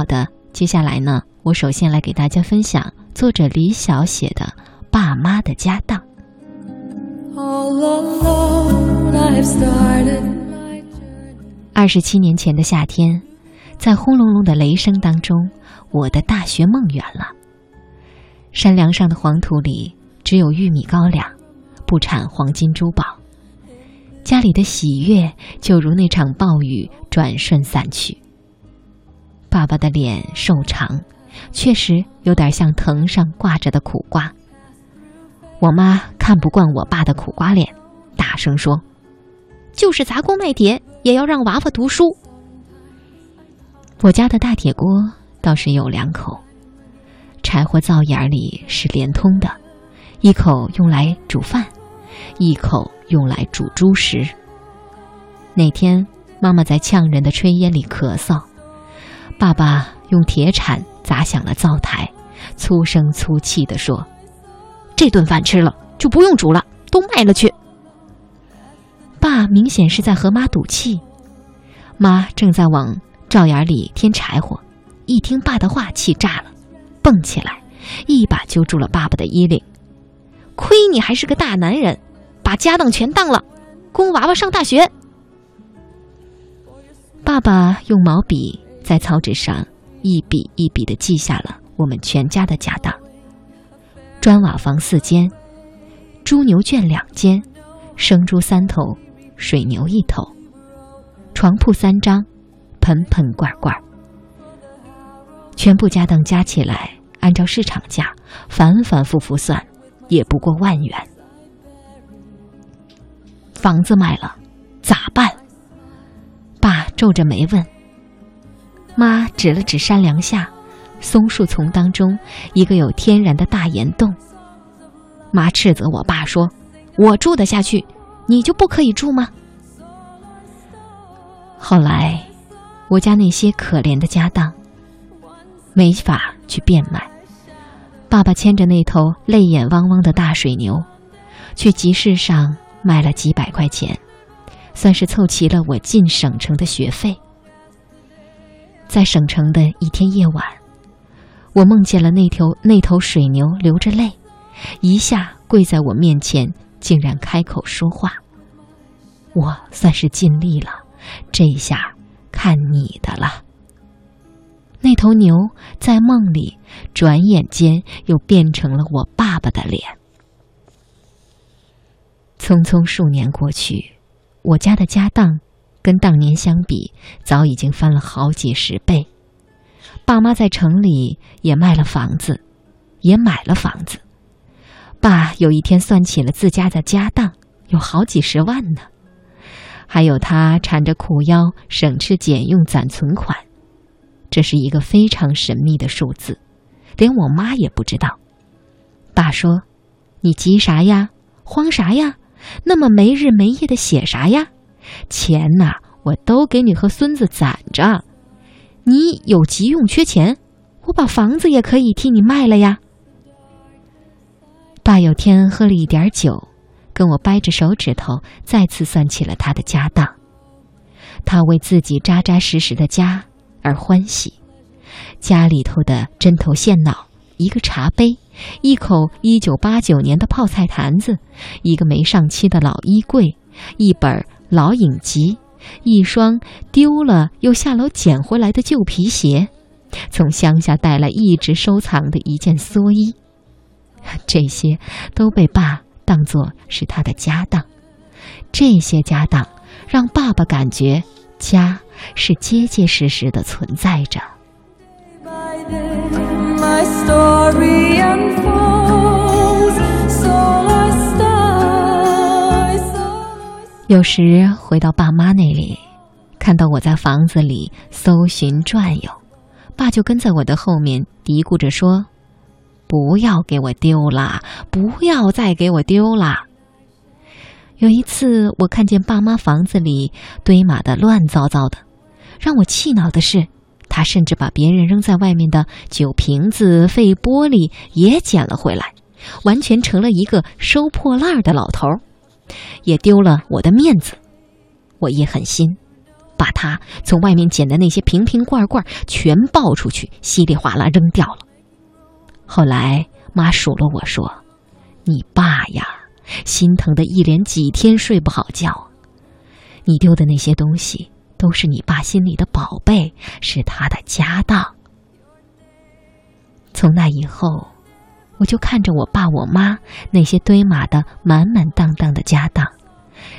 好的，接下来呢，我首先来给大家分享作者李晓写的《爸妈的家当》。二十七年前的夏天，在轰隆隆的雷声当中，我的大学梦圆了。山梁上的黄土里只有玉米高粱，不产黄金珠宝。家里的喜悦就如那场暴雨，转瞬散去。爸爸的脸瘦长，确实有点像藤上挂着的苦瓜。我妈看不惯我爸的苦瓜脸，大声说：“就是砸锅卖铁也要让娃娃读书。”我家的大铁锅倒是有两口，柴火灶眼里是连通的，一口用来煮饭，一口用来煮猪食。那天，妈妈在呛人的炊烟里咳嗽，爸爸用铁铲砸响了灶台，粗声粗气地说。这顿饭吃了就不用煮了，都卖了去。爸明显是在和妈赌气，妈正在往灶眼里添柴火，一听爸的话，气炸了，蹦起来，一把揪住了爸爸的衣领。亏你还是个大男人，把家当全当了，供娃娃上大学。爸爸用毛笔在草纸上一笔一笔的记下了我们全家的家当。砖瓦房四间，猪牛圈两间，生猪三头，水牛一头，床铺三张，盆盆罐罐，全部家当加起来，按照市场价反反复复算，也不过万元。房子卖了，咋办？爸皱着眉问。妈指了指山梁下。松树丛当中，一个有天然的大岩洞。妈斥责我爸说：“我住得下去，你就不可以住吗？”后来，我家那些可怜的家当没法去变卖。爸爸牵着那头泪眼汪汪的大水牛，去集市上卖了几百块钱，算是凑齐了我进省城的学费。在省城的一天夜晚。我梦见了那头那头水牛流着泪，一下跪在我面前，竟然开口说话。我算是尽力了，这下看你的了。那头牛在梦里，转眼间又变成了我爸爸的脸。匆匆数年过去，我家的家当，跟当年相比，早已经翻了好几十倍。爸妈在城里也卖了房子，也买了房子。爸有一天算起了自家的家当，有好几十万呢。还有他缠着苦腰，省吃俭用攒存款，这是一个非常神秘的数字，连我妈也不知道。爸说：“你急啥呀？慌啥呀？那么没日没夜的写啥呀？钱呐，我都给你和孙子攒着。”你有急用缺钱，我把房子也可以替你卖了呀。爸有天喝了一点酒，跟我掰着手指头，再次算起了他的家当。他为自己扎扎实实的家而欢喜，家里头的针头线脑，一个茶杯，一口一九八九年的泡菜坛子，一个没上漆的老衣柜，一本老影集。一双丢了又下楼捡回来的旧皮鞋，从乡下带来一直收藏的一件蓑衣，这些都被爸当作是他的家当。这些家当让爸爸感觉家是结结实实的存在着。有时回到爸妈那里，看到我在房子里搜寻转悠，爸就跟在我的后面嘀咕着说：“不要给我丢了，不要再给我丢了。”有一次，我看见爸妈房子里堆码的乱糟糟的，让我气恼的是，他甚至把别人扔在外面的酒瓶子、废玻璃也捡了回来，完全成了一个收破烂的老头儿。也丢了我的面子，我也狠心，把他从外面捡的那些瓶瓶罐罐全抱出去，稀里哗啦扔掉了。后来妈数落我说：“你爸呀，心疼的一连几天睡不好觉。你丢的那些东西都是你爸心里的宝贝，是他的家当。”从那以后，我就看着我爸我妈那些堆码的满满当当的家当。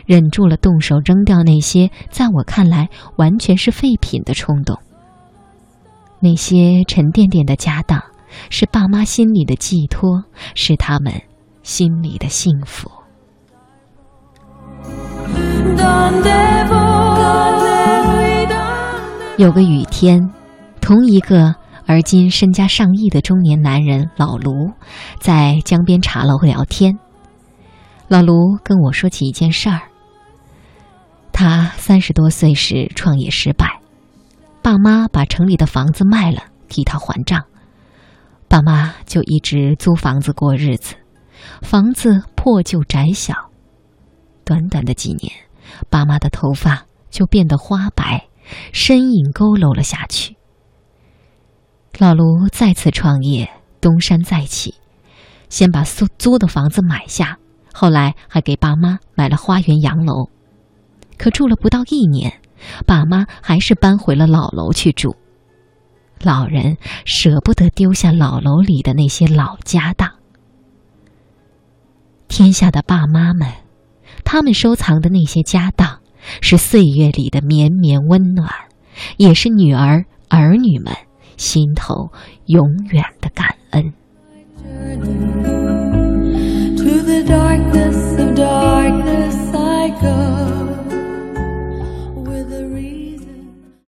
忍住了动手扔掉那些在我看来完全是废品的冲动。那些沉甸甸的家当，是爸妈心里的寄托，是他们心里的幸福。有个雨天，同一个而今身家上亿的中年男人老卢，在江边茶楼聊天。老卢跟我说起一件事儿。他三十多岁时创业失败，爸妈把城里的房子卖了替他还账，爸妈就一直租房子过日子，房子破旧窄小，短短的几年，爸妈的头发就变得花白，身影佝偻了下去。老卢再次创业，东山再起，先把租租的房子买下。后来还给爸妈买了花园洋楼，可住了不到一年，爸妈还是搬回了老楼去住。老人舍不得丢下老楼里的那些老家当。天下的爸妈们，他们收藏的那些家当，是岁月里的绵绵温暖，也是女儿儿女们心头永远的感恩。To the darkness of darkness I go.